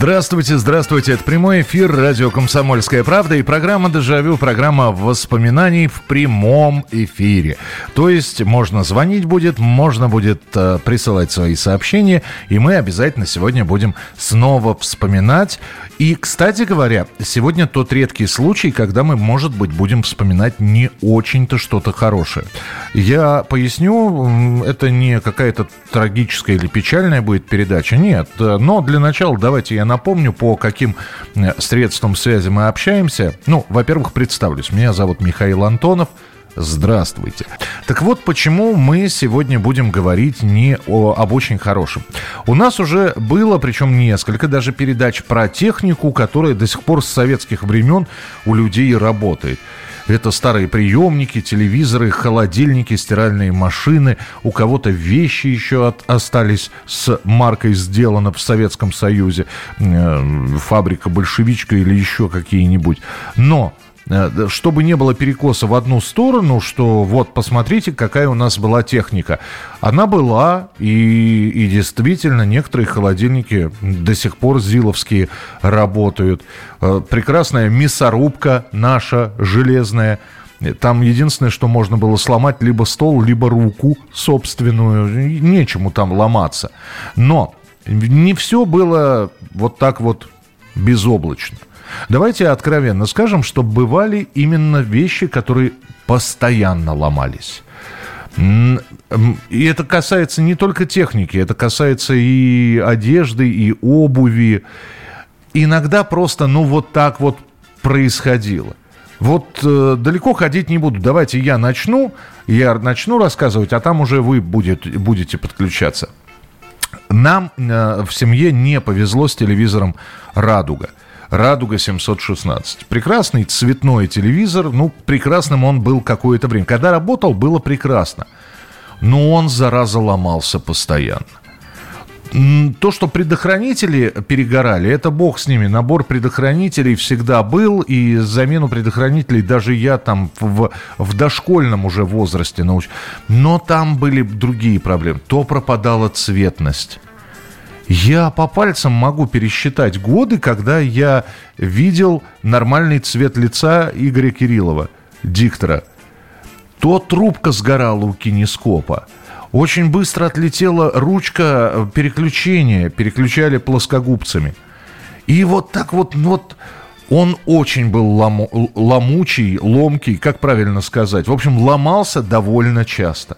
Здравствуйте, здравствуйте. Это прямой эфир радио «Комсомольская правда» и программа «Дежавю», программа воспоминаний в прямом эфире. То есть можно звонить будет, можно будет э, присылать свои сообщения, и мы обязательно сегодня будем снова вспоминать. И, кстати говоря, сегодня тот редкий случай, когда мы, может быть, будем вспоминать не очень-то что-то хорошее. Я поясню, это не какая-то трагическая или печальная будет передача, нет. Но для начала давайте я напомню, по каким э, средствам связи мы общаемся. Ну, во-первых, представлюсь. Меня зовут Михаил Антонов. Здравствуйте. Так вот, почему мы сегодня будем говорить не о, об очень хорошем. У нас уже было, причем несколько даже передач про технику, которая до сих пор с советских времен у людей работает. Это старые приемники, телевизоры, холодильники, стиральные машины. У кого-то вещи еще от, остались с маркой «Сделано в Советском Союзе». Э, фабрика «Большевичка» или еще какие-нибудь. Но чтобы не было перекоса в одну сторону, что вот посмотрите, какая у нас была техника. Она была, и, и действительно некоторые холодильники до сих пор зиловские работают. Э, прекрасная мясорубка наша железная. Там единственное, что можно было сломать, либо стол, либо руку собственную. Нечему там ломаться. Но не все было вот так вот безоблачно. Давайте откровенно скажем, что бывали именно вещи, которые постоянно ломались. И это касается не только техники, это касается и одежды, и обуви. Иногда просто, ну, вот так вот происходило. Вот э, далеко ходить не буду. Давайте я начну, я начну рассказывать, а там уже вы будет, будете подключаться. Нам э, в семье не повезло с телевизором «Радуга». Радуга 716. Прекрасный цветной телевизор. Ну, прекрасным он был какое-то время. Когда работал, было прекрасно. Но он, зараза, ломался постоянно. То, что предохранители перегорали, это бог с ними. Набор предохранителей всегда был, и замену предохранителей даже я там в, в дошкольном уже возрасте научил. Но там были другие проблемы. То пропадала цветность я по пальцам могу пересчитать годы, когда я видел нормальный цвет лица Игоря Кириллова, диктора. То трубка сгорала у кинескопа. Очень быстро отлетела ручка переключения, переключали плоскогубцами. И вот так вот, вот он очень был лому, ломучий, ломкий, как правильно сказать. В общем, ломался довольно часто.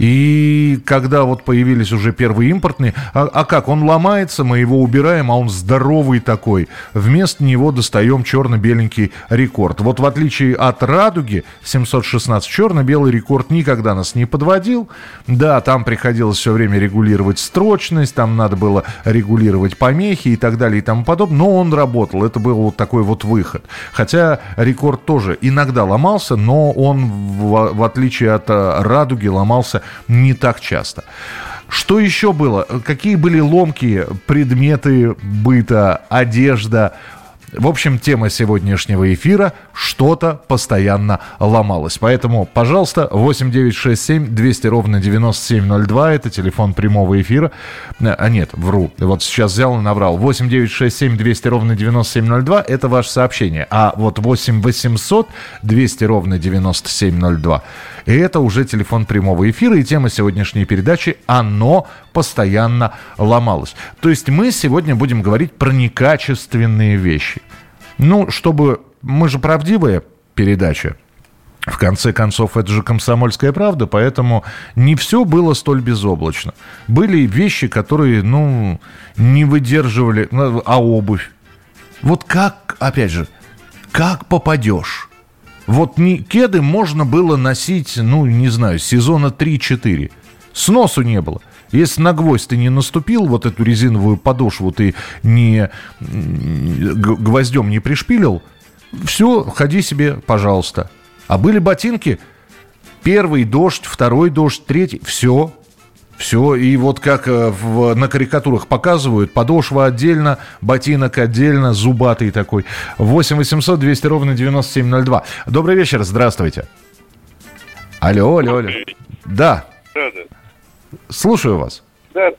И когда вот появились уже первые импортные, а, а как, он ломается, мы его убираем, а он здоровый такой. Вместо него достаем черно-беленький рекорд. Вот в отличие от «Радуги» 716, черно-белый рекорд никогда нас не подводил. Да, там приходилось все время регулировать строчность, там надо было регулировать помехи и так далее и тому подобное. Но он работал, это был вот такой вот выход. Хотя рекорд тоже иногда ломался, но он, в, в отличие от э, «Радуги», ломался не так часто. Что еще было? Какие были ломкие предметы быта, одежда, в общем, тема сегодняшнего эфира «Что-то постоянно ломалось». Поэтому, пожалуйста, 8967 200 ровно 9702, это телефон прямого эфира. А нет, вру, вот сейчас взял и набрал. 8967 200 ровно 9702, это ваше сообщение. А вот 8 800 200 ровно 9702, и это уже телефон прямого эфира, и тема сегодняшней передачи «Оно постоянно ломалось». То есть мы сегодня будем говорить про некачественные вещи. Ну, чтобы... Мы же правдивая передача. В конце концов, это же комсомольская правда, поэтому не все было столь безоблачно. Были вещи, которые, ну, не выдерживали, ну, а обувь. Вот как, опять же, как попадешь? Вот кеды можно было носить, ну, не знаю, сезона 3-4. Сносу не было. Если на гвоздь ты не наступил, вот эту резиновую подошву ты не гвоздем не пришпилил, все, ходи себе, пожалуйста. А были ботинки, первый дождь, второй дождь, третий, все, Все, и вот как э, в, на карикатурах показывают, подошва отдельно, ботинок отдельно, зубатый такой. 8 800 200 ровно 9702. Добрый вечер, здравствуйте. Алло, алло, алло. Да. Да, да. Слушаю вас. Да, да.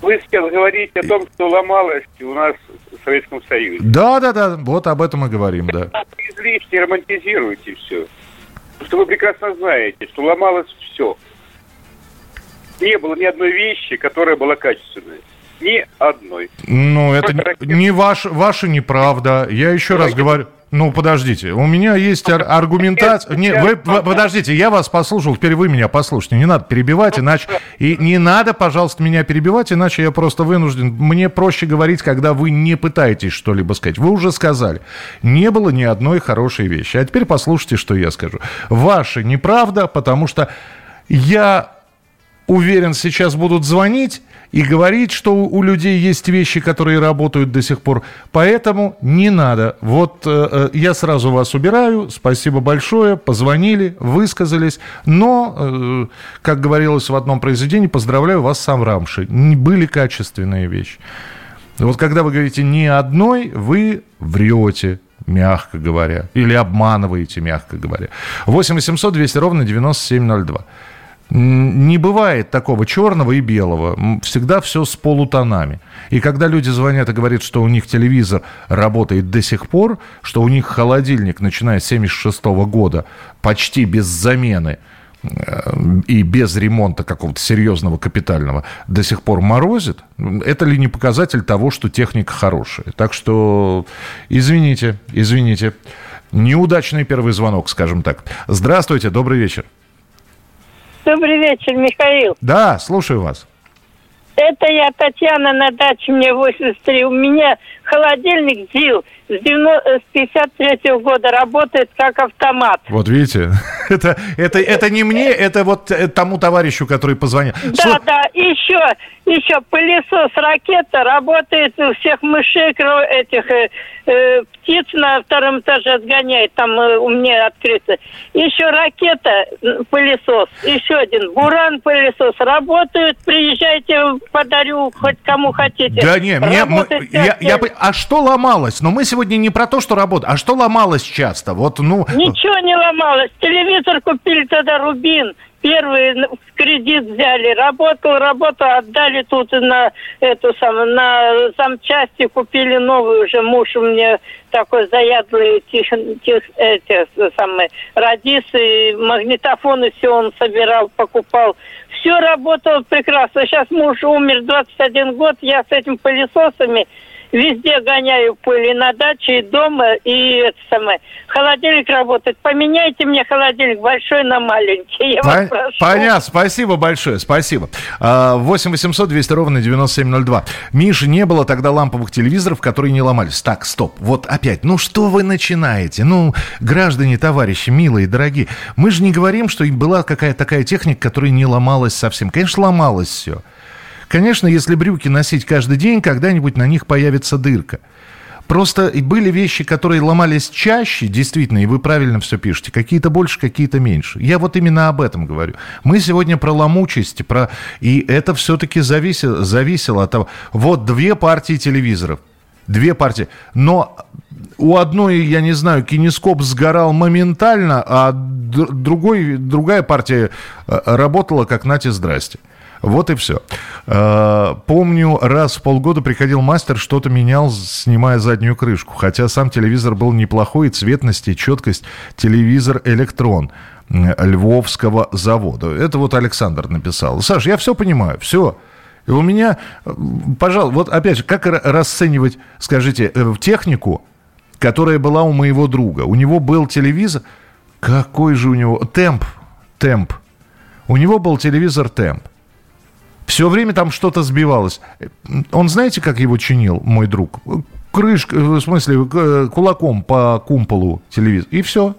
Вы сейчас говорите о том, что ломалось у нас в Советском Союзе. Да, да, да, вот об этом и говорим, да. Излишне романтизируете все. Потому что вы прекрасно знаете, что ломалось все не было ни одной вещи, которая была качественной. Ни одной. Ну, это не, не ваш, ваша неправда. Я еще раз говорю... Ну, подождите, у меня есть ар- аргументация... Не, вы, вы, подождите, я вас послушал, теперь вы меня послушайте. Не надо перебивать, иначе... И не надо, пожалуйста, меня перебивать, иначе я просто вынужден... Мне проще говорить, когда вы не пытаетесь что-либо сказать. Вы уже сказали, не было ни одной хорошей вещи. А теперь послушайте, что я скажу. Ваша неправда, потому что я уверен, сейчас будут звонить и говорить, что у людей есть вещи, которые работают до сих пор. Поэтому не надо. Вот э, э, я сразу вас убираю. Спасибо большое. Позвонили, высказались. Но, э, как говорилось в одном произведении, поздравляю вас с Амрамшей. Были качественные вещи. Вот когда вы говорите «ни одной», вы врете мягко говоря, или обманываете, мягко говоря. 8 800 200 ровно 9702. Не бывает такого черного и белого. Всегда все с полутонами. И когда люди звонят и говорят, что у них телевизор работает до сих пор, что у них холодильник, начиная с 1976 года, почти без замены, э, и без ремонта какого-то серьезного капитального до сих пор морозит, это ли не показатель того, что техника хорошая? Так что извините, извините. Неудачный первый звонок, скажем так. Здравствуйте, добрый вечер. Добрый вечер, Михаил. Да, слушаю вас. Это я, Татьяна, на даче, мне 83. У меня холодильник ЗИЛ с 53 года работает как автомат. Вот видите, это, это, это не мне, это вот э, тому товарищу, который позвонил. Да, Сло... да, еще, еще пылесос ракета работает у всех мышей, этих э, э, птиц на втором этаже отгоняет, там э, у меня открыто. Еще ракета, пылесос, еще один, буран пылесос работают, приезжайте, подарю хоть кому хотите. Да не, мне, мы, я, я, а что ломалось? Но мы сегодня не про то, что работает, а что ломалось часто? Вот, ну... Ничего не ломалось. Телевизор купили тогда «Рубин». Первый в кредит взяли, работал, работал, отдали тут на эту самую, на замчасти купили новую уже. Муж у меня такой заядлый тех, тех, эти самые радисы, магнитофоны, все он собирал, покупал. Все работало прекрасно. Сейчас муж умер 21 год, я с этими пылесосами Везде гоняю пыль и на даче, и дома, и это самое. Холодильник работает. Поменяйте мне холодильник большой на маленький. Я По- вас прошу. Понятно. Спасибо большое. Спасибо. 8 800 200 ровно 9702. Миша, не было тогда ламповых телевизоров, которые не ломались. Так, стоп. Вот опять. Ну что вы начинаете? Ну, граждане, товарищи, милые, дорогие. Мы же не говорим, что была какая-то такая техника, которая не ломалась совсем. Конечно, ломалось все. Конечно, если брюки носить каждый день, когда-нибудь на них появится дырка. Просто были вещи, которые ломались чаще, действительно, и вы правильно все пишете. Какие-то больше, какие-то меньше. Я вот именно об этом говорю. Мы сегодня про ломучесть, про... и это все-таки зависело, зависело от того. Вот две партии телевизоров. Две партии. Но у одной, я не знаю, кинескоп сгорал моментально, а другой, другая партия э, работала как нате здрасте. Вот и все. Э, помню, раз в полгода приходил мастер, что-то менял, снимая заднюю крышку. Хотя сам телевизор был неплохой, цветность и четкость. Телевизор «Электрон». Львовского завода. Это вот Александр написал. Саш, я все понимаю, все. И у меня, пожалуй, вот опять же, как расценивать, скажите, э, технику, которая была у моего друга? У него был телевизор, какой же у него, темп, темп. У него был телевизор темп. Все время там что-то сбивалось. Он знаете, как его чинил, мой друг? Крышка, в смысле, кулаком по кумполу телевизора. И все.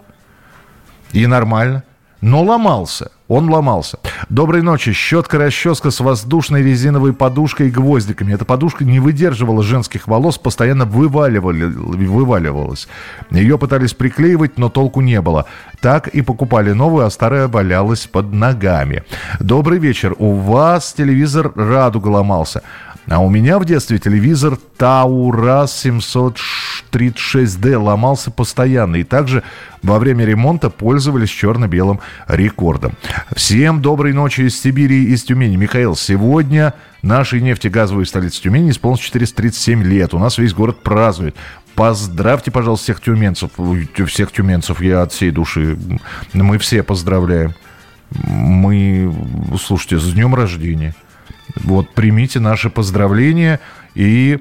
И нормально. Но ломался. Он ломался. Доброй ночи. Щетка-расческа с воздушной резиновой подушкой и гвоздиками. Эта подушка не выдерживала женских волос, постоянно вываливали, вываливалась. Ее пытались приклеивать, но толку не было. Так и покупали новую, а старая валялась под ногами. Добрый вечер. У вас телевизор «Радуга» ломался. А у меня в детстве телевизор Таурас 736D ломался постоянно. И также во время ремонта пользовались черно-белым рекордом. Всем доброй ночи из Сибири и из Тюмени. Михаил, сегодня нашей нефтегазовой столице Тюмени исполнилось 437 лет. У нас весь город празднует. Поздравьте, пожалуйста, всех тюменцев. Всех тюменцев я от всей души. Мы все поздравляем. Мы, слушайте, с днем рождения. Вот примите наши поздравления и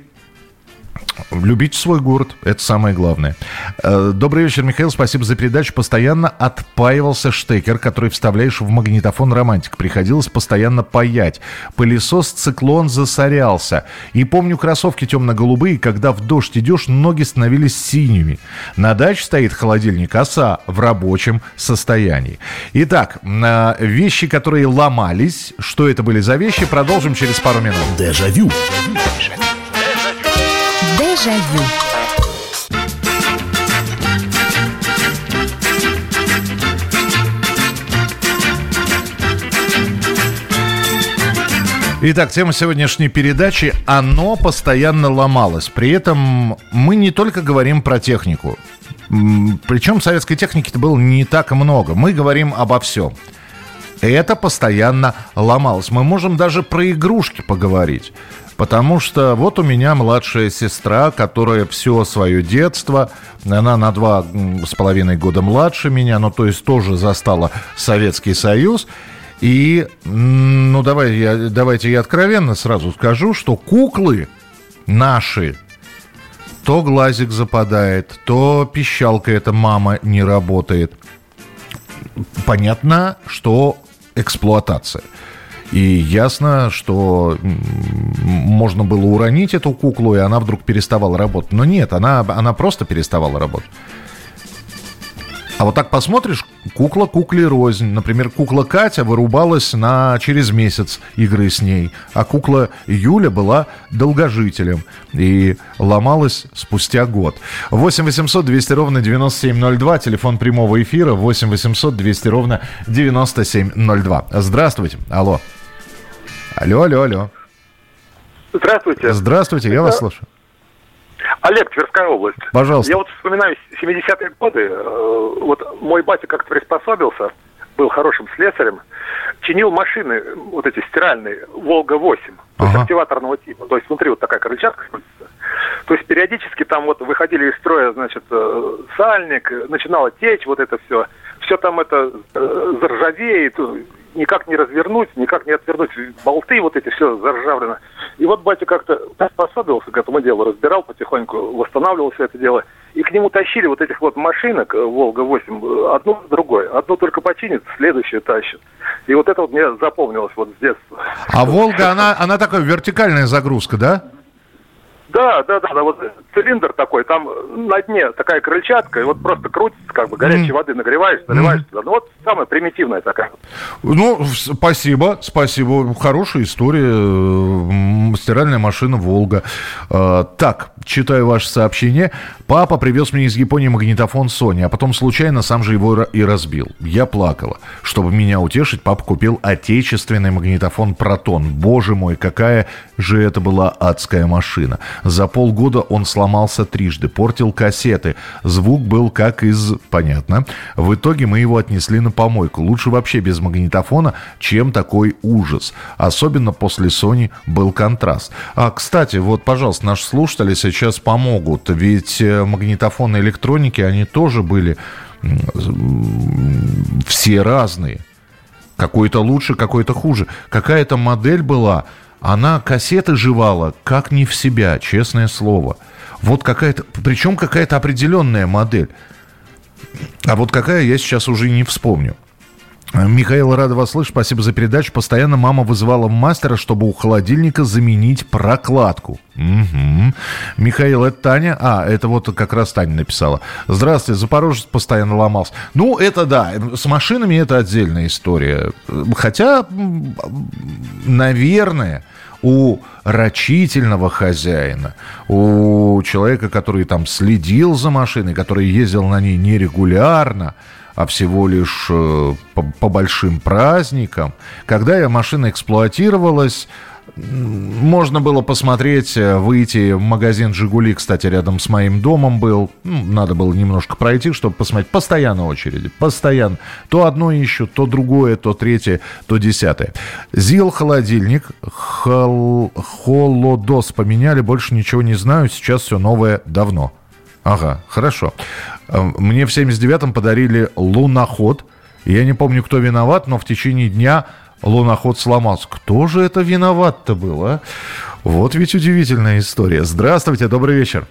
Любите свой город, это самое главное. Э, добрый вечер, Михаил, спасибо за передачу. Постоянно отпаивался штекер, который вставляешь в магнитофон «Романтик». Приходилось постоянно паять. Пылесос «Циклон» засорялся. И помню кроссовки темно-голубые, когда в дождь идешь, ноги становились синими. На даче стоит холодильник «Оса» в рабочем состоянии. Итак, э, вещи, которые ломались. Что это были за вещи, продолжим через пару минут. Дежавю. Дежавю. Дежавю. Итак, тема сегодняшней передачи «Оно постоянно ломалось». При этом мы не только говорим про технику. Причем советской техники-то было не так много. Мы говорим обо всем. Это постоянно ломалось. Мы можем даже про игрушки поговорить. Потому что вот у меня младшая сестра, которая все свое детство, она на два с половиной года младше меня, ну то есть тоже застала Советский Союз. И, ну давай, я, давайте я откровенно сразу скажу, что куклы наши, то глазик западает, то пищалка эта мама не работает. Понятно, что эксплуатация. И ясно, что можно было уронить эту куклу, и она вдруг переставала работать. Но нет, она, она просто переставала работать. А вот так посмотришь, кукла кукле рознь. Например, кукла Катя вырубалась на, через месяц игры с ней, а кукла Юля была долгожителем и ломалась спустя год. 8 800 200 ровно 9702, телефон прямого эфира 8 800 200 ровно 9702. Здравствуйте, алло. Алло, алло, алло. Здравствуйте. Здравствуйте, я Это... вас слушаю. Олег, Тверская область. Пожалуйста. Я вот вспоминаю 70-е годы. Э, вот мой батя как-то приспособился, был хорошим слесарем, чинил машины, вот эти стиральные, Волга-8, то ага. есть активаторного типа. То есть внутри вот такая крыльчатка То есть периодически там вот выходили из строя, значит, э, сальник, начинало течь, вот это все. Все там это э, заржавеет, никак не развернуть, никак не отвернуть болты, вот эти все заржавлено. И вот батя как-то приспособился к этому делу, разбирал потихоньку, восстанавливал все это дело. И к нему тащили вот этих вот машинок э, «Волга-8», э, одну за другой. Одну только починит, следующую тащит. И вот это вот мне запомнилось вот с детства. А «Волга», она, она такая вертикальная загрузка, да? Да, да, да, да, вот цилиндр такой, там на дне такая крыльчатка, и вот просто крутится, как бы горячей mm. воды нагреваешь, наливаешь mm. туда. Ну вот самая примитивная такая. Ну, спасибо, спасибо. Хорошая история. Стиральная машина «Волга». А, так, читаю ваше сообщение. Папа привез мне из Японии магнитофон Sony, а потом случайно сам же его и разбил. Я плакала. Чтобы меня утешить, папа купил отечественный магнитофон «Протон». Боже мой, какая же это была адская машина. За полгода он сломался трижды, портил кассеты. Звук был как из... Понятно. В итоге мы его отнесли на помойку. Лучше вообще без магнитофона, чем такой ужас. Особенно после Sony был контраст. А, кстати, вот, пожалуйста, наши слушатели сейчас помогут. Ведь э, магнитофоны электроники, они тоже были все разные. Какой-то лучше, какой-то хуже. Какая-то модель была, она кассеты жевала как не в себя, честное слово. Вот какая-то, причем какая-то определенная модель. А вот какая, я сейчас уже не вспомню. Михаил, рада вас слышать. Спасибо за передачу. Постоянно мама вызывала мастера, чтобы у холодильника заменить прокладку. Угу. Михаил, это Таня? А, это вот как раз Таня написала. Здравствуйте, Запорожец постоянно ломался. Ну, это да, с машинами это отдельная история. Хотя, наверное, у рачительного хозяина, у человека, который там следил за машиной, который ездил на ней нерегулярно, а всего лишь э, по, по большим праздникам. Когда машина эксплуатировалась, можно было посмотреть, э, выйти в магазин «Жигули», кстати, рядом с моим домом был. Ну, надо было немножко пройти, чтобы посмотреть. Постоянно очереди, постоянно. То одно ищут, то другое, то третье, то десятое. ЗИЛ холодильник, хол... холодос поменяли, больше ничего не знаю, сейчас все новое давно. Ага, хорошо. Э, мне в 79-м подарили луноход. Я не помню, кто виноват, но в течение дня луноход сломался. Кто же это виноват-то был, а? Вот ведь удивительная история. Здравствуйте, добрый вечер.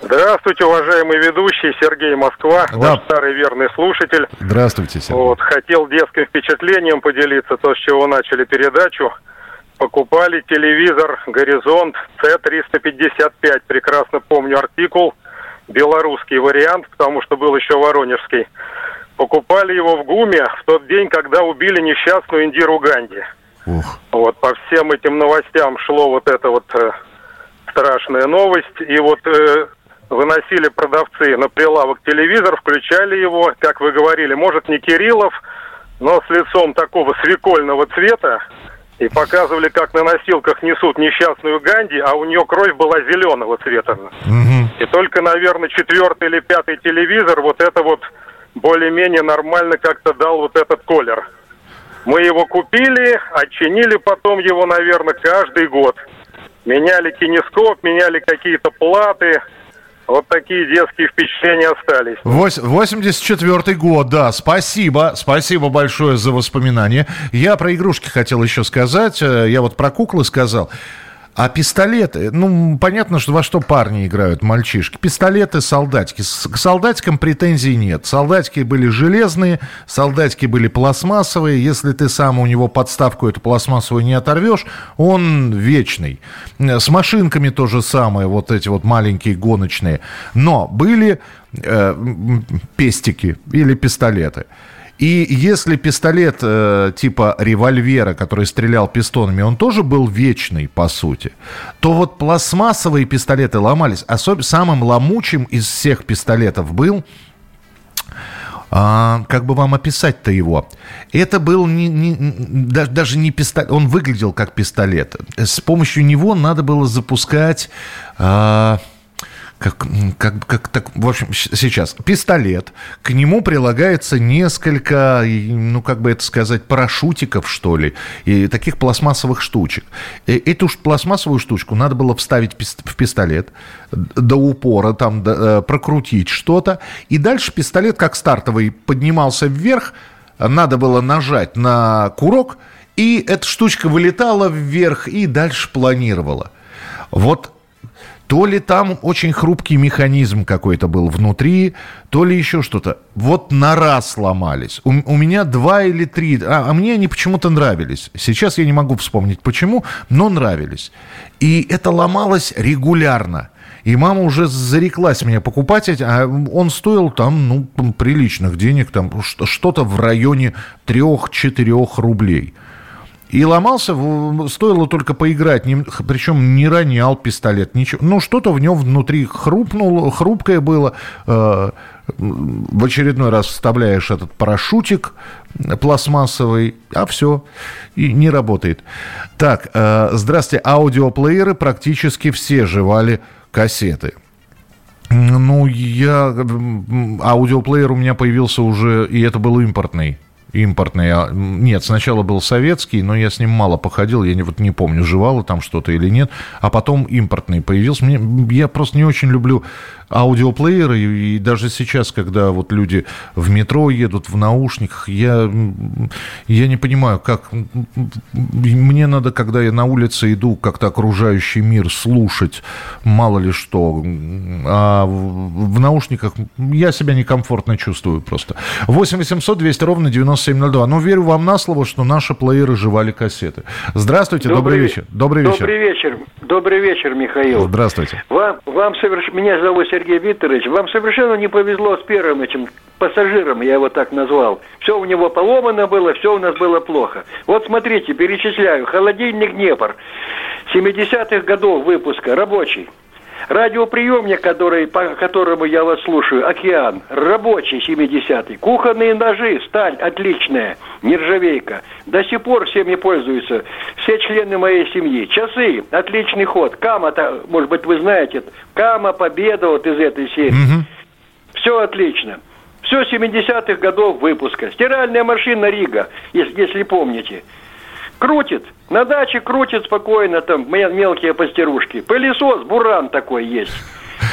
Здравствуйте, уважаемый ведущий Сергей Москва, да. ваш старый верный слушатель. Здравствуйте, Сергей. Вот, хотел детским впечатлением поделиться, то, с чего начали передачу. Покупали телевизор «Горизонт» C355, прекрасно помню артикул – белорусский вариант, потому что был еще воронежский. Покупали его в ГУМе в тот день, когда убили несчастную Индиру Ганди. Ух. Вот по всем этим новостям шло вот эта вот э, страшная новость. И вот э, выносили продавцы на прилавок телевизор, включали его, как вы говорили, может не Кириллов, но с лицом такого свекольного цвета, и показывали, как на носилках несут несчастную Ганди, а у нее кровь была зеленого цвета. Угу. И только, наверное, четвертый или пятый телевизор вот это вот более-менее нормально как-то дал вот этот колер. Мы его купили, отчинили потом его, наверное, каждый год. Меняли кинескоп, меняли какие-то платы, вот такие детские впечатления остались. 84 год, да. Спасибо. Спасибо большое за воспоминания. Я про игрушки хотел еще сказать. Э, я вот про куклы сказал. А пистолеты, ну, понятно, что во что парни играют, мальчишки. Пистолеты, солдатики. К солдатикам претензий нет. Солдатики были железные, солдатики были пластмассовые. Если ты сам у него подставку эту пластмассовую не оторвешь, он вечный. С машинками то же самое, вот эти вот маленькие гоночные. Но были э, пестики или пистолеты. И если пистолет э, типа револьвера, который стрелял пистонами, он тоже был вечный, по сути, то вот пластмассовые пистолеты ломались. Особенно самым ломучим из всех пистолетов был а, как бы вам описать-то его? Это был не, не, даже, даже не пистолет, он выглядел как пистолет. С помощью него надо было запускать... А, как, как, как так, в общем, сейчас пистолет, к нему прилагается несколько, ну, как бы это сказать, парашютиков, что ли, и таких пластмассовых штучек. И эту пластмассовую штучку надо было вставить в пистолет до упора, там, до, э, прокрутить что-то, и дальше пистолет, как стартовый, поднимался вверх, надо было нажать на курок, и эта штучка вылетала вверх и дальше планировала. Вот то ли там очень хрупкий механизм какой-то был внутри, то ли еще что-то. Вот на раз сломались. У, у меня два или три, а, а мне они почему-то нравились. Сейчас я не могу вспомнить почему, но нравились. И это ломалось регулярно. И мама уже зареклась меня покупать, а он стоил там, ну, приличных денег, там что-то в районе 3-4 рублей. И ломался, стоило только поиграть, причем не ронял пистолет, ничего. Ну, что-то в нем внутри хрупнуло, хрупкое было. Э, в очередной раз вставляешь этот парашютик пластмассовый, а все, и не работает. Так, э, здравствуйте, аудиоплееры практически все жевали кассеты. Ну, я... Аудиоплеер у меня появился уже, и это был импортный импортный. А, нет, сначала был советский, но я с ним мало походил, я не, вот не помню, жевало там что-то или нет. А потом импортный появился. Мне, я просто не очень люблю аудиоплееры, и даже сейчас, когда вот люди в метро едут в наушниках, я, я не понимаю, как... Мне надо, когда я на улице иду, как-то окружающий мир слушать, мало ли что. А в, наушниках я себя некомфортно чувствую просто. 8 800 200 ровно 90 9702. Ну, верю вам на слово, что наши плееры жевали кассеты. Здравствуйте, добрый, добрый вечер. Добрый вечер. Добрый вечер. Добрый вечер, Михаил. Здравствуйте. Вам, вам соверш... Меня зовут Сергей Викторович. Вам совершенно не повезло с первым этим пассажиром, я его так назвал. Все у него поломано было, все у нас было плохо. Вот смотрите, перечисляю. Холодильник Днепр. 70-х годов выпуска, рабочий. Радиоприемник, который, по которому я вас слушаю, «Океан», рабочий 70-й. Кухонные ножи, сталь отличная, нержавейка. До сих пор всеми пользуются все члены моей семьи. Часы, отличный ход. Кама, может быть, вы знаете, Кама, Победа вот из этой серии. Угу. Все отлично. Все 70-х годов выпуска. Стиральная машина Рига, если, если помните. Крутит. На даче крутит спокойно там мелкие пастерушки. Пылесос, буран такой есть.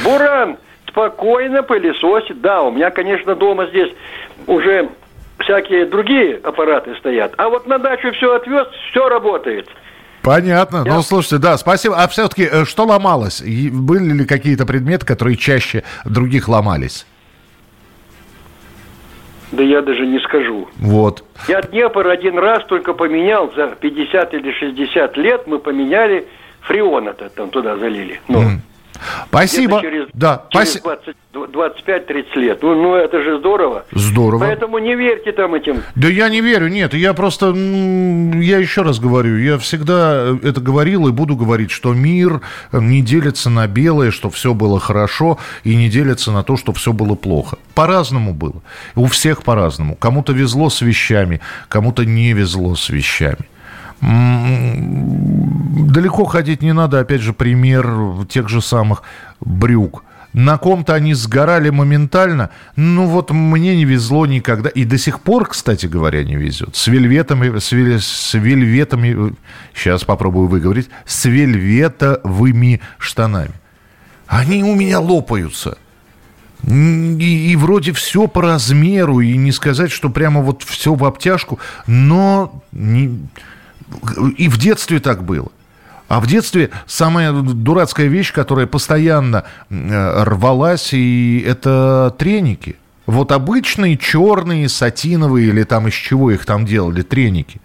Буран спокойно пылесосит. Да, у меня, конечно, дома здесь уже всякие другие аппараты стоят. А вот на дачу все отвез, все работает. Понятно. Я... Ну, слушайте, да, спасибо. А все-таки э, что ломалось? Были ли какие-то предметы, которые чаще других ломались? Да я даже не скажу. Вот. Я Днепр один раз только поменял, за 50 или 60 лет мы поменяли фреон это там туда залили. Но mm. Спасибо. Через, да, через 25-30 лет. Ну, ну, это же здорово. Здорово. Поэтому не верьте там этим. Да я не верю, нет. Я просто, я еще раз говорю, я всегда это говорил и буду говорить, что мир не делится на белое, что все было хорошо, и не делится на то, что все было плохо. По-разному было. У всех по-разному. Кому-то везло с вещами, кому-то не везло с вещами. Далеко ходить не надо, опять же, пример тех же самых брюк. На ком-то они сгорали моментально. Ну вот мне не везло никогда. И до сих пор, кстати говоря, не везет. С вельветами, с, вель, с вельветами, сейчас попробую выговорить, с вельветовыми штанами. Они у меня лопаются. И, и вроде все по размеру, и не сказать, что прямо вот все в обтяжку, но не, и в детстве так было. А в детстве самая дурацкая вещь, которая постоянно э, рвалась, и это треники. Вот обычные черные, сатиновые или там из чего их там делали, треники.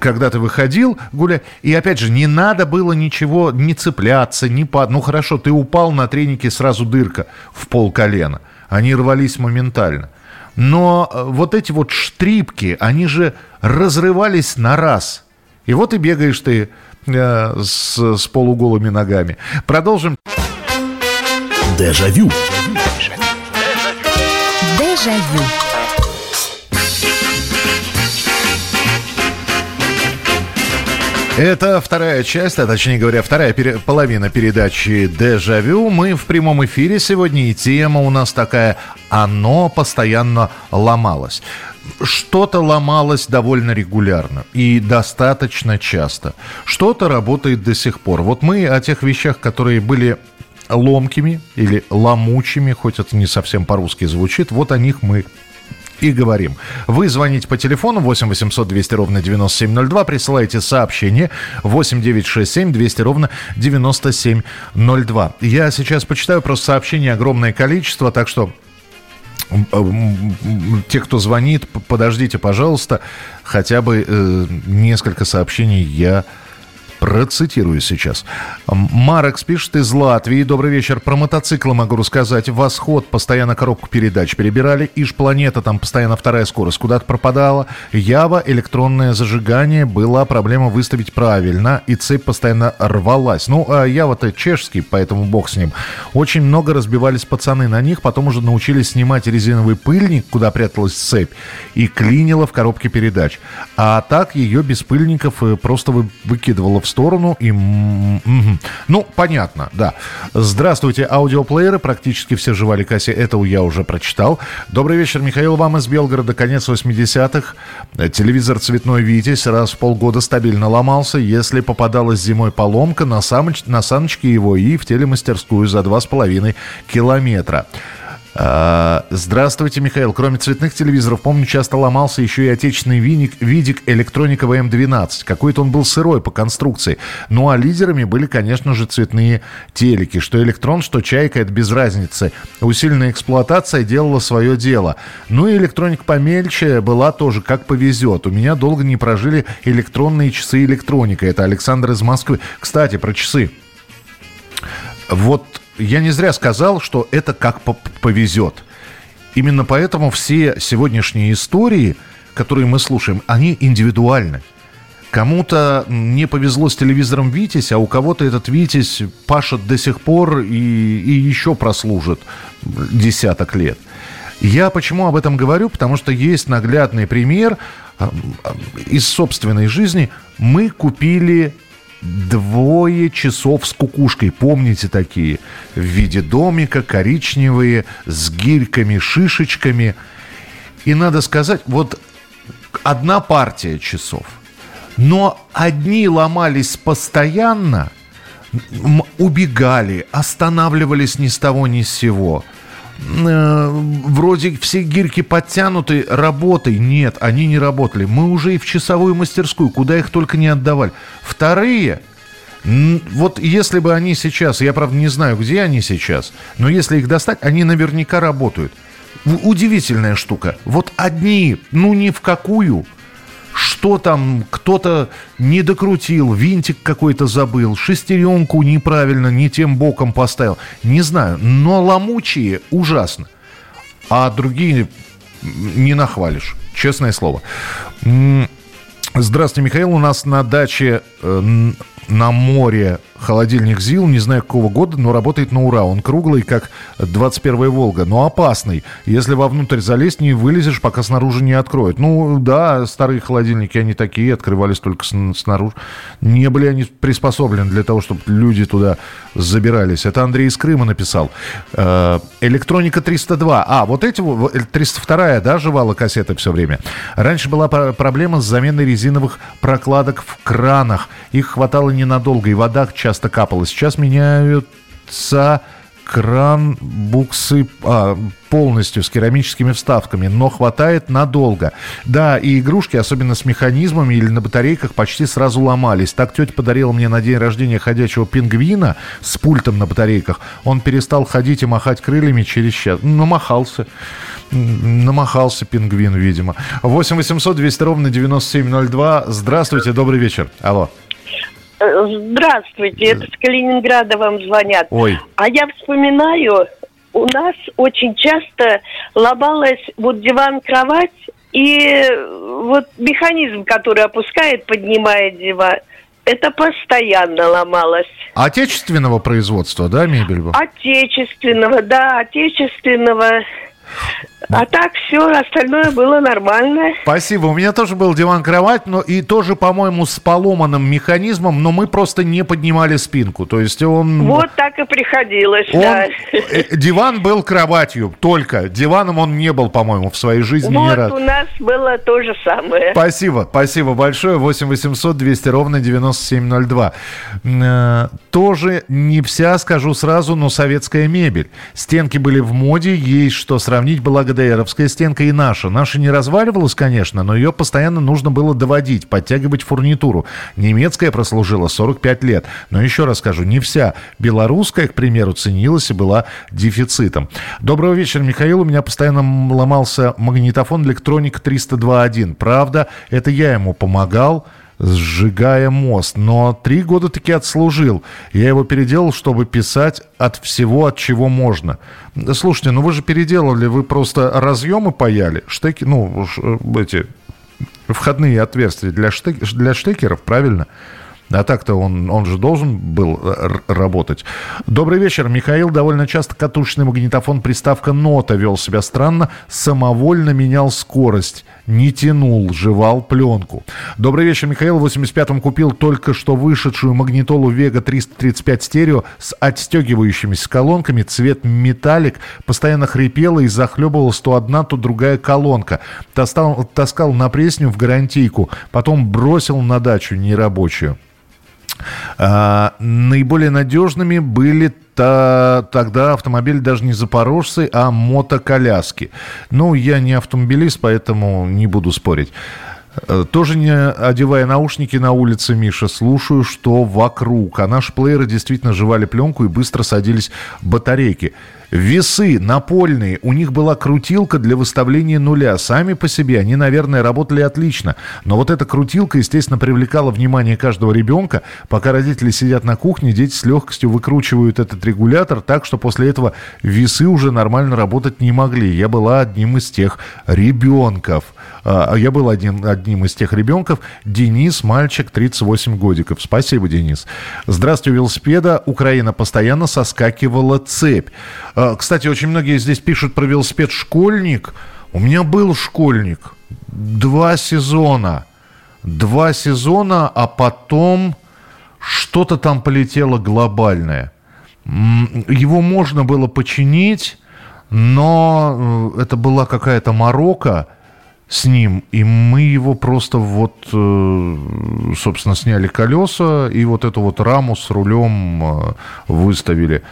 Когда ты выходил гуля, и опять же, не надо было ничего, не цепляться, не по... Ну хорошо, ты упал на треники, сразу дырка в пол колена. Они рвались моментально. Но э, вот эти вот штрипки, они же разрывались на раз. И вот и бегаешь ты э, с, с полуголыми ногами. Продолжим. Дежавю. Дежавю. Это вторая часть, а точнее говоря, вторая пере- половина передачи «Дежавю». Мы в прямом эфире сегодня, и тема у нас такая «Оно постоянно ломалось» что-то ломалось довольно регулярно и достаточно часто. Что-то работает до сих пор. Вот мы о тех вещах, которые были ломкими или ломучими, хоть это не совсем по-русски звучит, вот о них мы и говорим. Вы звоните по телефону 8 800 200 ровно 9702, присылаете сообщение 8 967 200 ровно 9702. Я сейчас почитаю просто сообщений огромное количество, так что те, кто звонит, подождите, пожалуйста, хотя бы э, несколько сообщений я Процитирую сейчас. Марекс пишет из Латвии. Добрый вечер. Про мотоциклы могу рассказать. Восход постоянно коробку передач перебирали. Иж Планета там постоянно вторая скорость куда-то пропадала. Ява, электронное зажигание. Была проблема выставить правильно. И цепь постоянно рвалась. Ну, а Ява-то чешский, поэтому бог с ним. Очень много разбивались пацаны на них. Потом уже научились снимать резиновый пыльник, куда пряталась цепь. И клинила в коробке передач. А так ее без пыльников э, просто выкидывала в сторону и... Ну, понятно, да. Здравствуйте, аудиоплееры. Практически все жевали кассе. Это я уже прочитал. Добрый вечер, Михаил. Вам из Белгорода. Конец 80-х. Телевизор цветной «Витязь» раз в полгода стабильно ломался. Если попадалась зимой поломка, на, самоч... на саночке его и в телемастерскую за 2,5 километра. А, здравствуйте, Михаил. Кроме цветных телевизоров, помню, часто ломался еще и отечественный виник, видик электроника ВМ-12. Какой-то он был сырой по конструкции. Ну а лидерами были, конечно же, цветные телеки. Что электрон, что чайка, это без разницы. Усиленная эксплуатация делала свое дело. Ну и электроника помельче была тоже, как повезет. У меня долго не прожили электронные часы электроника. Это Александр из Москвы. Кстати, про часы. Вот я не зря сказал, что это как повезет. Именно поэтому все сегодняшние истории, которые мы слушаем, они индивидуальны. Кому-то не повезло с телевизором «Витязь», а у кого-то этот «Витязь» пашет до сих пор и, и еще прослужит десяток лет. Я почему об этом говорю? Потому что есть наглядный пример из собственной жизни. Мы купили Двое часов с кукушкой, помните такие? В виде домика, коричневые, с гирьками, шишечками. И надо сказать, вот одна партия часов. Но одни ломались постоянно, убегали, останавливались ни с того ни с сего – Э, вроде все гирьки подтянуты работой. Нет, они не работали. Мы уже и в часовую мастерскую, куда их только не отдавали. Вторые, вот если бы они сейчас, я правда не знаю, где они сейчас, но если их достать, они наверняка работают. Удивительная штука. Вот одни, ну ни в какую, что там кто-то не докрутил, винтик какой-то забыл, шестеренку неправильно, не тем боком поставил. Не знаю, но ломучие ужасно. А другие не нахвалишь, честное слово. Здравствуйте, Михаил. У нас на даче э, на море холодильник ЗИЛ, не знаю какого года, но работает на ура. Он круглый, как 21-я Волга, но опасный. Если вовнутрь залезть, не вылезешь, пока снаружи не откроют. Ну, да, старые холодильники, они такие, открывались только снаружи. Не были они приспособлены для того, чтобы люди туда забирались. Это Андрей из Крыма написал. Э, электроника 302. А, вот эти, 302-я, да, жевала кассеты все время. Раньше была проблема с заменой резиновых прокладок в кранах. Их хватало ненадолго, и вода часто капала. Сейчас меняются кран, буксы а, полностью с керамическими вставками, но хватает надолго. Да, и игрушки, особенно с механизмами или на батарейках, почти сразу ломались. Так тетя подарила мне на день рождения ходячего пингвина с пультом на батарейках. Он перестал ходить и махать крыльями через час. Намахался. Намахался пингвин, видимо. 8 800 200 ровно 9702. Здравствуйте, добрый вечер. Алло. Э, здравствуйте, это с Калининграда вам звонят. Ой. А я вспоминаю, у нас очень часто ломалась вот диван-кровать и вот механизм, который опускает, поднимает диван. Это постоянно ломалось. Отечественного производства, да, мебель? Отечественного, да, отечественного. А так все, остальное было нормально. Спасибо. У меня тоже был диван-кровать, но и тоже, по-моему, с поломанным механизмом, но мы просто не поднимали спинку. То есть он... Вот так и приходилось, он... да. Э, диван был кроватью только. Диваном он не был, по-моему, в своей жизни вот ни разу. у нас было то же самое. Спасибо, спасибо большое. 8 800 200 ровно 9702. Э, тоже не вся, скажу сразу, но советская мебель. Стенки были в моде, есть что сравнить, благо ГДРовская стенка и наша. Наша не разваливалась, конечно, но ее постоянно нужно было доводить, подтягивать фурнитуру. Немецкая прослужила 45 лет. Но еще раз скажу, не вся. Белорусская, к примеру, ценилась и была дефицитом. Доброго вечера, Михаил. У меня постоянно ломался магнитофон электроника 302.1. Правда, это я ему помогал сжигая мост. Но три года таки отслужил. Я его переделал, чтобы писать от всего, от чего можно. Слушайте, ну вы же переделали, вы просто разъемы паяли, штеки, ну, эти входные отверстия для, штек, для штекеров, правильно? А так-то он, он же должен был э, работать. Добрый вечер. Михаил довольно часто катушечный магнитофон приставка «Нота» вел себя странно, самовольно менял скорость, не тянул, жевал пленку. Добрый вечер, Михаил. В 85-м купил только что вышедшую магнитолу Vega 335 стерео с отстегивающимися колонками, цвет металлик, постоянно хрипела и захлебывалась то одна, то другая колонка. Таскал, таскал на пресню в гарантийку, потом бросил на дачу нерабочую. А, наиболее надежными были то, тогда автомобили даже не запорожцы, а мотоколяски. Ну, я не автомобилист, поэтому не буду спорить. Э, тоже не одевая наушники на улице, Миша, слушаю, что вокруг. А наши плееры действительно жевали пленку и быстро садились батарейки. Весы напольные, у них была крутилка для выставления нуля. Сами по себе они, наверное, работали отлично. Но вот эта крутилка, естественно, привлекала внимание каждого ребенка. Пока родители сидят на кухне, дети с легкостью выкручивают этот регулятор так, что после этого весы уже нормально работать не могли. Я была одним из тех ребенков. А, я был одним, одним из тех ребенков. Денис, мальчик, 38 годиков. Спасибо, Денис. Здравствуйте, велосипеда. Украина постоянно соскакивала цепь. А, кстати, очень многие здесь пишут про велосипед «Школьник». У меня был «Школьник». Два сезона. Два сезона, а потом что-то там полетело глобальное. Его можно было починить, но э, это была какая-то морока с ним, и мы его просто вот, э, собственно, сняли колеса и вот эту вот раму с рулем э, выставили.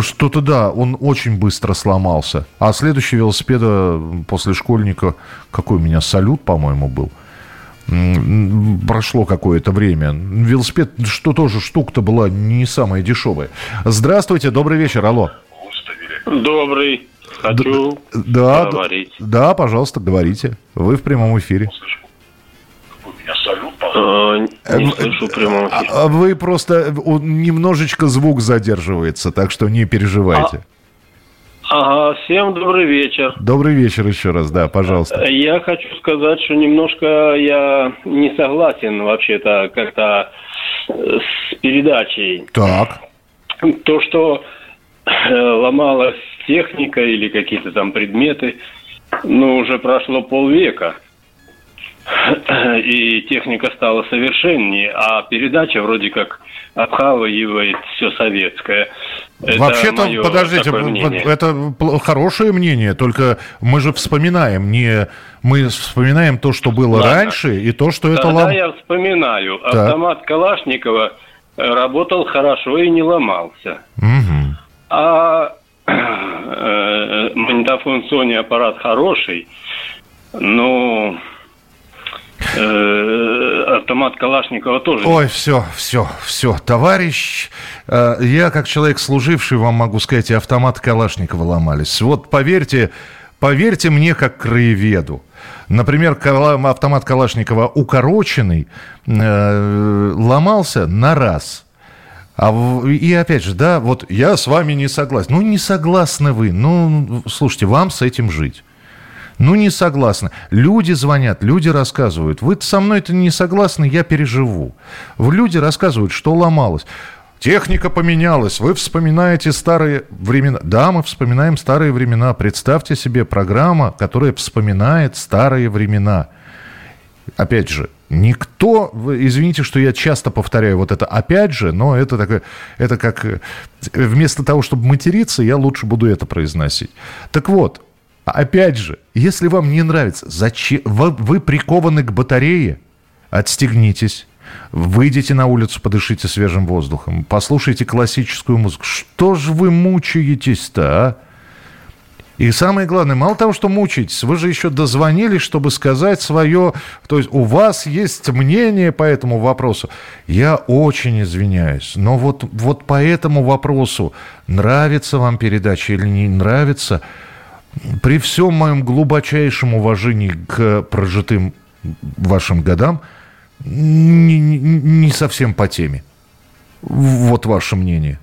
Что-то да, он очень быстро сломался. А следующий велосипеда после школьника, какой у меня салют, по-моему, был. Прошло какое-то время. Велосипед, что тоже штука-то была не самая дешевая. Здравствуйте, добрый вечер, алло. Добрый. Хочу да, говорить. Да, пожалуйста, говорите. Вы в прямом эфире. А, не слышу прямом эфире. А вы просто немножечко звук задерживается, так что не переживайте. А, ага, всем добрый вечер. Добрый вечер еще раз, да, пожалуйста. Я хочу сказать, что немножко я не согласен вообще-то как-то с передачей. Так. То, что э, ломалась техника или какие-то там предметы, ну, уже прошло полвека. и техника стала совершеннее, а передача вроде как обхавывает все советское. Вообще-то, подождите, это хорошее мнение, только мы же вспоминаем, не мы вспоминаем то, что было Ладно. раньше, и то, что это лом... я вспоминаю. Да. Автомат Калашникова работал хорошо и не ломался. Угу. А э, магнитофон Sony аппарат хороший, но Э, автомат Калашникова тоже. Ой, все, все, все, товарищ, э, я как человек служивший вам могу сказать, и автомат Калашникова ломались. Вот поверьте, поверьте мне как краеведу. Например, автомат Калашникова укороченный э, ломался на раз. А, и опять же, да, вот я с вами не согласен. Ну, не согласны вы. Ну, слушайте, вам с этим жить. Ну, не согласны. Люди звонят, люди рассказывают. Вы со мной-то не согласны, я переживу. Люди рассказывают, что ломалось. Техника поменялась, вы вспоминаете старые времена. Да, мы вспоминаем старые времена. Представьте себе программа, которая вспоминает старые времена. Опять же, никто, извините, что я часто повторяю вот это опять же, но это такое, это как э, вместо того, чтобы материться, я лучше буду это произносить. Так вот, Опять же, если вам не нравится, зачем вы, вы прикованы к батарее, отстегнитесь, выйдите на улицу, подышите свежим воздухом, послушайте классическую музыку. Что же вы мучаетесь-то, а? И самое главное, мало того, что мучаетесь, вы же еще дозвонились, чтобы сказать свое... То есть у вас есть мнение по этому вопросу. Я очень извиняюсь, но вот, вот по этому вопросу, нравится вам передача или не нравится, при всем моем глубочайшем уважении к прожитым вашим годам, не, не, совсем по теме. Вот ваше мнение.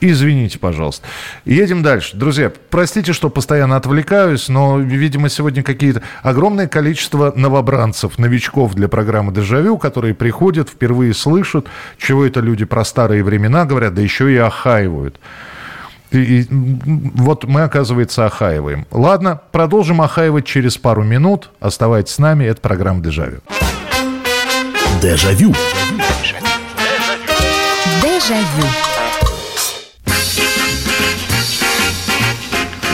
Извините, пожалуйста. Едем дальше. Друзья, простите, что постоянно отвлекаюсь, но, видимо, сегодня какие-то огромное количество новобранцев, новичков для программы «Дежавю», которые приходят, впервые слышат, чего это люди про старые времена говорят, да еще и охаивают. И, и, вот мы, оказывается, охаиваем. Ладно, продолжим охаивать через пару минут. Оставайтесь с нами, это программа «Дежавю». Дежавю. Дежавю.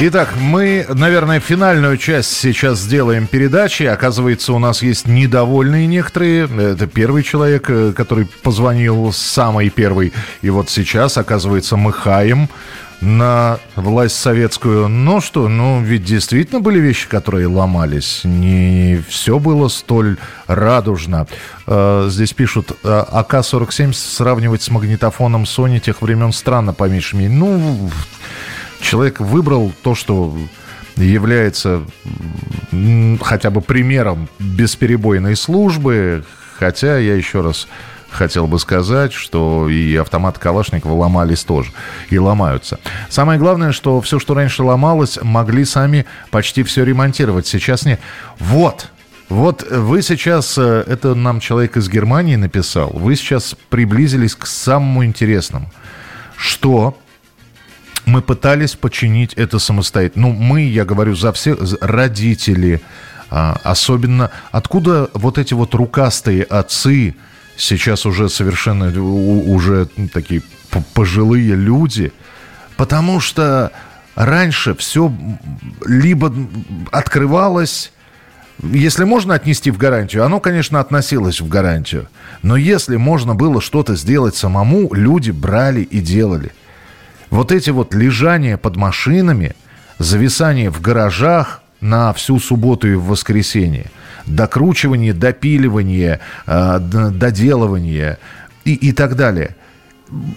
Итак, мы, наверное, финальную часть сейчас сделаем передачи. Оказывается, у нас есть недовольные некоторые. Это первый человек, э, который позвонил, самый первый. И вот сейчас, оказывается, мы хаем на власть советскую. Ну что, ну ведь действительно были вещи, которые ломались. Не все было столь радужно. Э, здесь пишут, э, АК-47 сравнивать с магнитофоном Sony тех времен странно, по меньшей мере. Ну, человек выбрал то, что является хотя бы примером бесперебойной службы, хотя я еще раз хотел бы сказать, что и автомат Калашникова ломались тоже. И ломаются. Самое главное, что все, что раньше ломалось, могли сами почти все ремонтировать. Сейчас не... Вот! Вот вы сейчас, э, это нам человек из Германии написал, вы сейчас приблизились к самому интересному. Что мы пытались починить это самостоятельно. Ну, мы, я говорю за все, родители, а, особенно, откуда вот эти вот рукастые отцы, сейчас уже совершенно, уже такие пожилые люди, потому что раньше все либо открывалось если можно отнести в гарантию, оно, конечно, относилось в гарантию. Но если можно было что-то сделать самому, люди брали и делали – вот эти вот лежания под машинами, зависание в гаражах на всю субботу и в воскресенье, докручивание, допиливание, э, доделывание и, и так далее.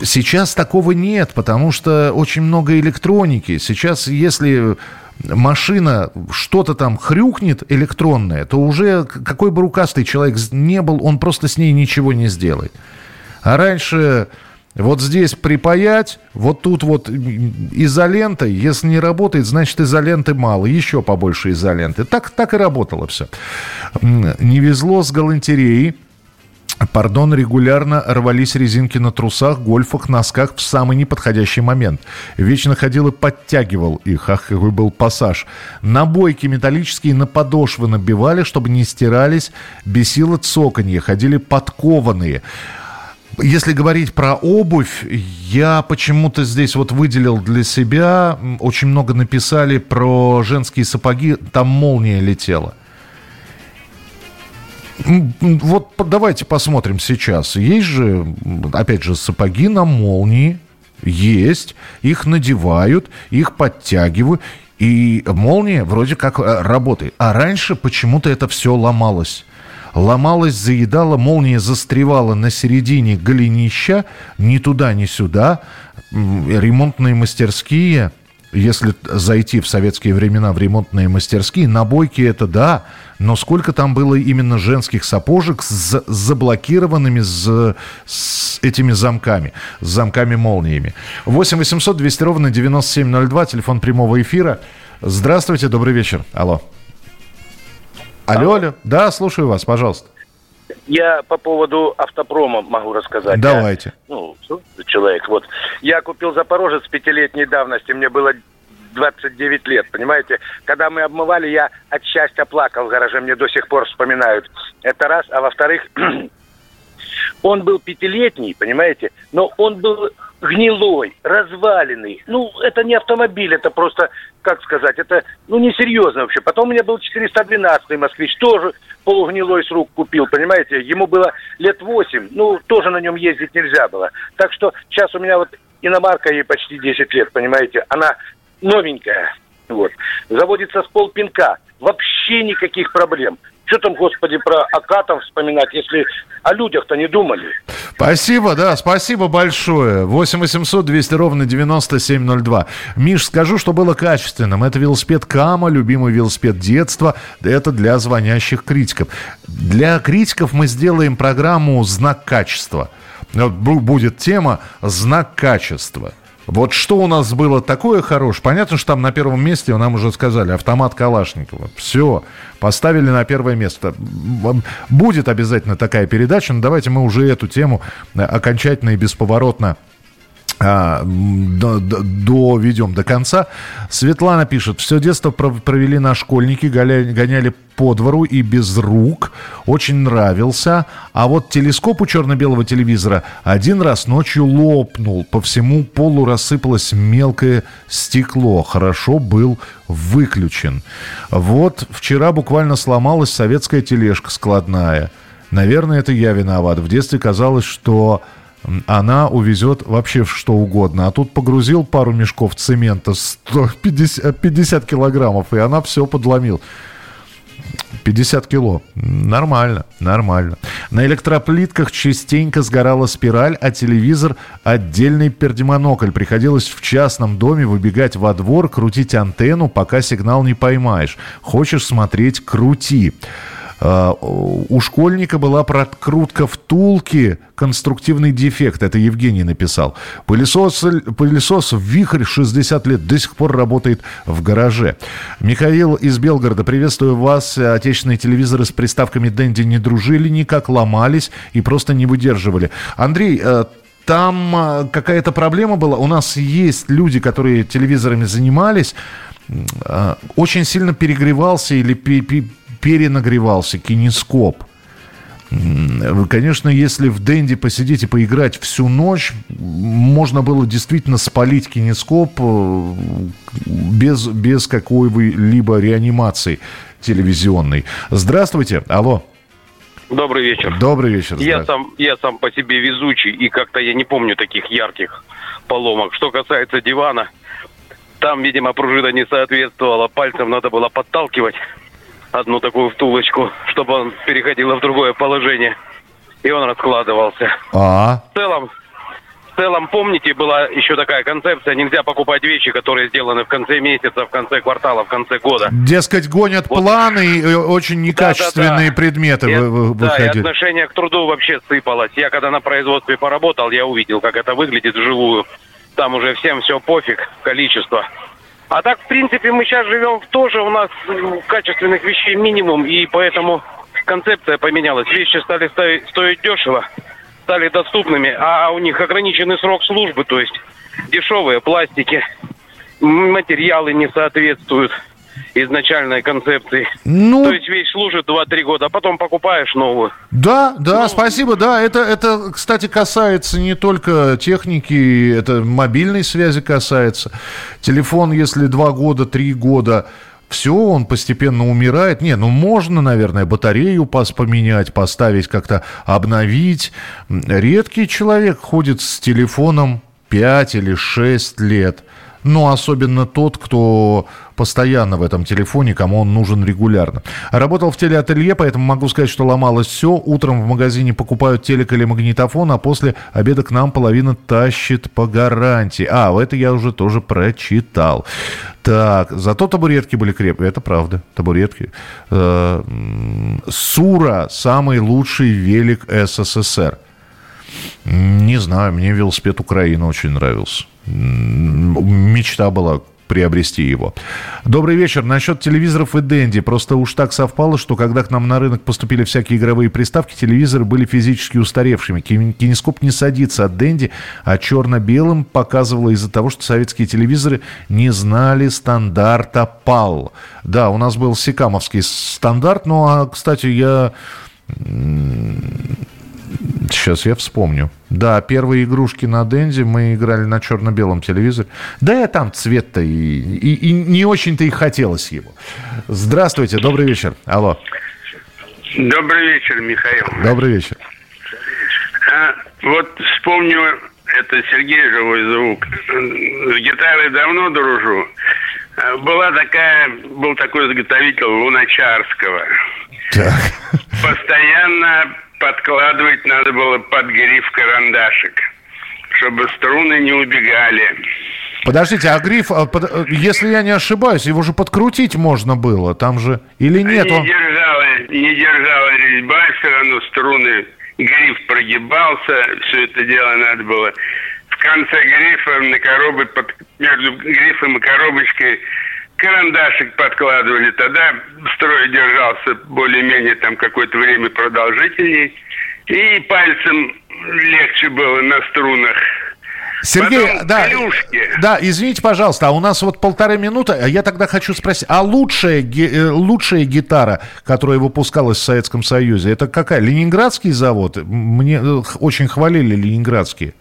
Сейчас такого нет, потому что очень много электроники. Сейчас, если машина что-то там хрюкнет электронное, то уже какой бы рукастый человек не был, он просто с ней ничего не сделает. А раньше вот здесь припаять, вот тут вот изолентой. Если не работает, значит изоленты мало. Еще побольше изоленты. Так, так и работало все. Не везло с галантереей. Пардон, регулярно рвались резинки на трусах, гольфах, носках в самый неподходящий момент. Вечно ходил и подтягивал их. Ах, какой был пассаж. Набойки металлические на подошвы набивали, чтобы не стирались. Бесило цоканье. Ходили подкованные. Если говорить про обувь, я почему-то здесь вот выделил для себя, очень много написали про женские сапоги, там молния летела. Вот давайте посмотрим сейчас. Есть же, опять же, сапоги на молнии, есть, их надевают, их подтягивают, и молния вроде как э, работает. А раньше почему-то это все ломалось ломалась, заедала, молния застревала на середине голенища, ни туда, ни сюда. Ремонтные мастерские, если зайти в советские времена в ремонтные мастерские, набойки это да, но сколько там было именно женских сапожек с заблокированными с, с этими замками, с замками-молниями. 8 800 200 ровно 9702, телефон прямого эфира. Здравствуйте, добрый вечер. Алло. Алло, алло. Да, слушаю вас, пожалуйста. Я по поводу автопрома могу рассказать. Давайте. Я, ну, человек, вот. Я купил Запорожец пятилетней давности, мне было 29 лет, понимаете? Когда мы обмывали, я от счастья плакал в гараже, мне до сих пор вспоминают. Это раз. А во-вторых, он был пятилетний, понимаете? Но он был гнилой, разваленный. Ну, это не автомобиль, это просто, как сказать, это, ну, несерьезно вообще. Потом у меня был 412-й москвич, тоже полугнилой с рук купил, понимаете? Ему было лет 8, ну, тоже на нем ездить нельзя было. Так что сейчас у меня вот иномарка ей почти 10 лет, понимаете? Она новенькая, вот. Заводится с полпинка. Вообще никаких проблем. Что там, господи, про Акатов вспоминать, если о людях-то не думали? Спасибо, да, спасибо большое. 8 800 200 ровно 9702. Миш, скажу, что было качественным. Это велосипед Кама, любимый велосипед детства. Это для звонящих критиков. Для критиков мы сделаем программу «Знак качества». Будет тема «Знак качества». Вот что у нас было такое хорошее? Понятно, что там на первом месте, нам уже сказали, автомат Калашникова. Все, поставили на первое место. Будет обязательно такая передача, но давайте мы уже эту тему окончательно и бесповоротно а, до, до, доведем до конца. Светлана пишет, все детство провели на школьники, гоняли по двору и без рук. Очень нравился. А вот телескоп у черно-белого телевизора один раз ночью лопнул. По всему полу рассыпалось мелкое стекло. Хорошо был выключен. Вот вчера буквально сломалась советская тележка складная. Наверное, это я виноват. В детстве казалось, что она увезет вообще в что угодно. А тут погрузил пару мешков цемента 150 50 килограммов, и она все подломил. 50 кило. Нормально, нормально. На электроплитках частенько сгорала спираль, а телевизор – отдельный пердемонокль. Приходилось в частном доме выбегать во двор, крутить антенну, пока сигнал не поймаешь. Хочешь смотреть – крути. У школьника была прокрутка втулки, конструктивный дефект. Это Евгений написал. Пылесос, пылесос «Вихрь» 60 лет до сих пор работает в гараже. Михаил из Белгорода, приветствую вас. Отечественные телевизоры с приставками «Дэнди» не дружили никак, ломались и просто не выдерживали. Андрей, э, там э, какая-то проблема была. У нас есть люди, которые телевизорами занимались. Э, очень сильно перегревался или перенагревался кинескоп. Конечно, если в Дэнди посидеть и поиграть всю ночь, можно было действительно спалить кинескоп э, без, без какой-либо реанимации телевизионной. Здравствуйте, алло. Добрый вечер. Добрый вечер. Я сам, я сам по себе везучий, и как-то я не помню таких ярких поломок. Что касается дивана, там, видимо, пружина не соответствовала, пальцем надо было подталкивать одну такую втулочку, чтобы он переходил в другое положение. И он раскладывался. А. В целом, в целом, помните, была еще такая концепция, нельзя покупать вещи, которые сделаны в конце месяца, в конце квартала, в конце года. Дескать, гонят вот. планы и очень некачественные да, да, да. предметы и, вы, Да, и отношение к труду вообще сыпалось. Я когда на производстве поработал, я увидел, как это выглядит вживую. Там уже всем все пофиг, количество. А так, в принципе, мы сейчас живем тоже, у нас качественных вещей минимум, и поэтому концепция поменялась. Вещи стали стоить дешево, стали доступными, а у них ограниченный срок службы, то есть дешевые пластики, материалы не соответствуют изначальной концепции. Ну... То есть вещь служит 2-3 года, а потом покупаешь новую. Да, да, ну... спасибо. Да, это, это, кстати, касается не только техники, это мобильной связи касается. Телефон, если 2 года, 3 года все, он постепенно умирает. Не, ну можно, наверное, батарею пос поменять, поставить как-то, обновить. Редкий человек ходит с телефоном 5 или 6 лет. Но особенно тот, кто постоянно в этом телефоне, кому он нужен регулярно. Работал в телеателье, поэтому могу сказать, что ломалось все. Утром в магазине покупают телек или магнитофон, а после обеда к нам половина тащит по гарантии. А, это я уже тоже прочитал. Так, зато табуретки были крепкие. Это правда, табуретки. Э, Сура – самый лучший велик СССР. Не знаю, мне велосипед Украины очень нравился. Мечта была приобрести его. Добрый вечер. Насчет телевизоров и Дэнди. Просто уж так совпало, что когда к нам на рынок поступили всякие игровые приставки, телевизоры были физически устаревшими. Кинескоп не садится от Дэнди, а черно-белым показывало из-за того, что советские телевизоры не знали стандарта PAL. Да, у нас был секамовский стандарт, но, кстати, я Сейчас я вспомню. Да, первые игрушки на Дензе мы играли на черно-белом телевизоре. Да, и там цвет-то и, и, и не очень-то и хотелось его. Здравствуйте, добрый вечер. Алло. Добрый вечер, Михаил. Добрый вечер. А, вот вспомню, это Сергей Живой звук. С гитарой давно дружу. А, была такая, был такой изготовитель Луначарского. Так. Постоянно подкладывать надо было под гриф карандашик, чтобы струны не убегали. Подождите, а гриф, а, если я не ошибаюсь, его же подкрутить можно было, там же или нет? Не держала, не держала резьба, все равно струны, гриф прогибался, все это дело надо было. В конце грифа на коробке, под, между грифом и коробочкой карандашик подкладывали, тогда строй держался более-менее там какое-то время продолжительней, и пальцем легче было на струнах. Сергей, Потом да, клюшки. да, извините, пожалуйста, а у нас вот полторы минуты, а я тогда хочу спросить, а лучшая, э, лучшая гитара, которая выпускалась в Советском Союзе, это какая? Ленинградский завод? Мне э, очень хвалили ленинградские.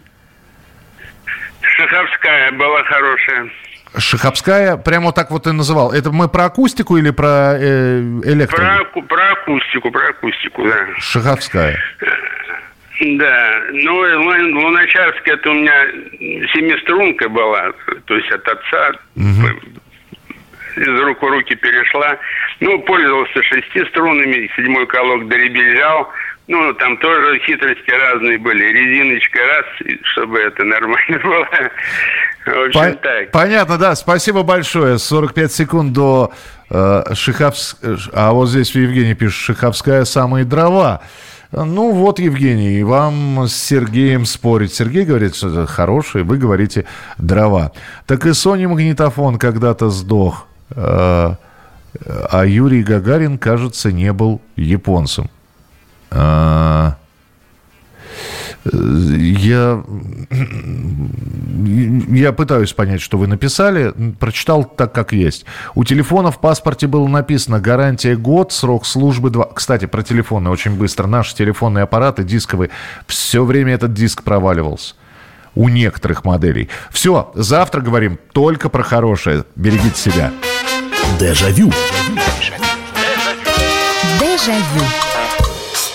Шаховская была хорошая. Шаховская, прямо так вот и называл. Это мы про акустику или про э, электро? Про, про акустику, про акустику, да. Шаховская. Да, ну, и Лун- Луначарская, это у меня семиструнка была, то есть от отца из рук в руки перешла. Ну, пользовался шестиструнными, седьмой колок доребезжал. Ну, там тоже хитрости разные были. Резиночка раз, чтобы это нормально было. В общем, По- так. Понятно, да. Спасибо большое. 45 секунд до э, Шиховс- А вот здесь Евгений пишет, Шиховская самые дрова. Ну вот, Евгений, вам с Сергеем спорить. Сергей говорит, что это хорошие, вы говорите дрова. Так и Sony магнитофон когда-то сдох. Э, А Юрий Гагарин, кажется, не был японцем. А, Я, я пытаюсь понять, что вы написали. Прочитал так, как есть. У телефона в паспорте было написано гарантия год, срок службы 2. Кстати, про телефоны очень быстро. Наши телефонные аппараты дисковые, все время этот диск проваливался. У некоторых моделей. Все, завтра говорим только про хорошее. Берегите себя. Дежавю. Дежавю.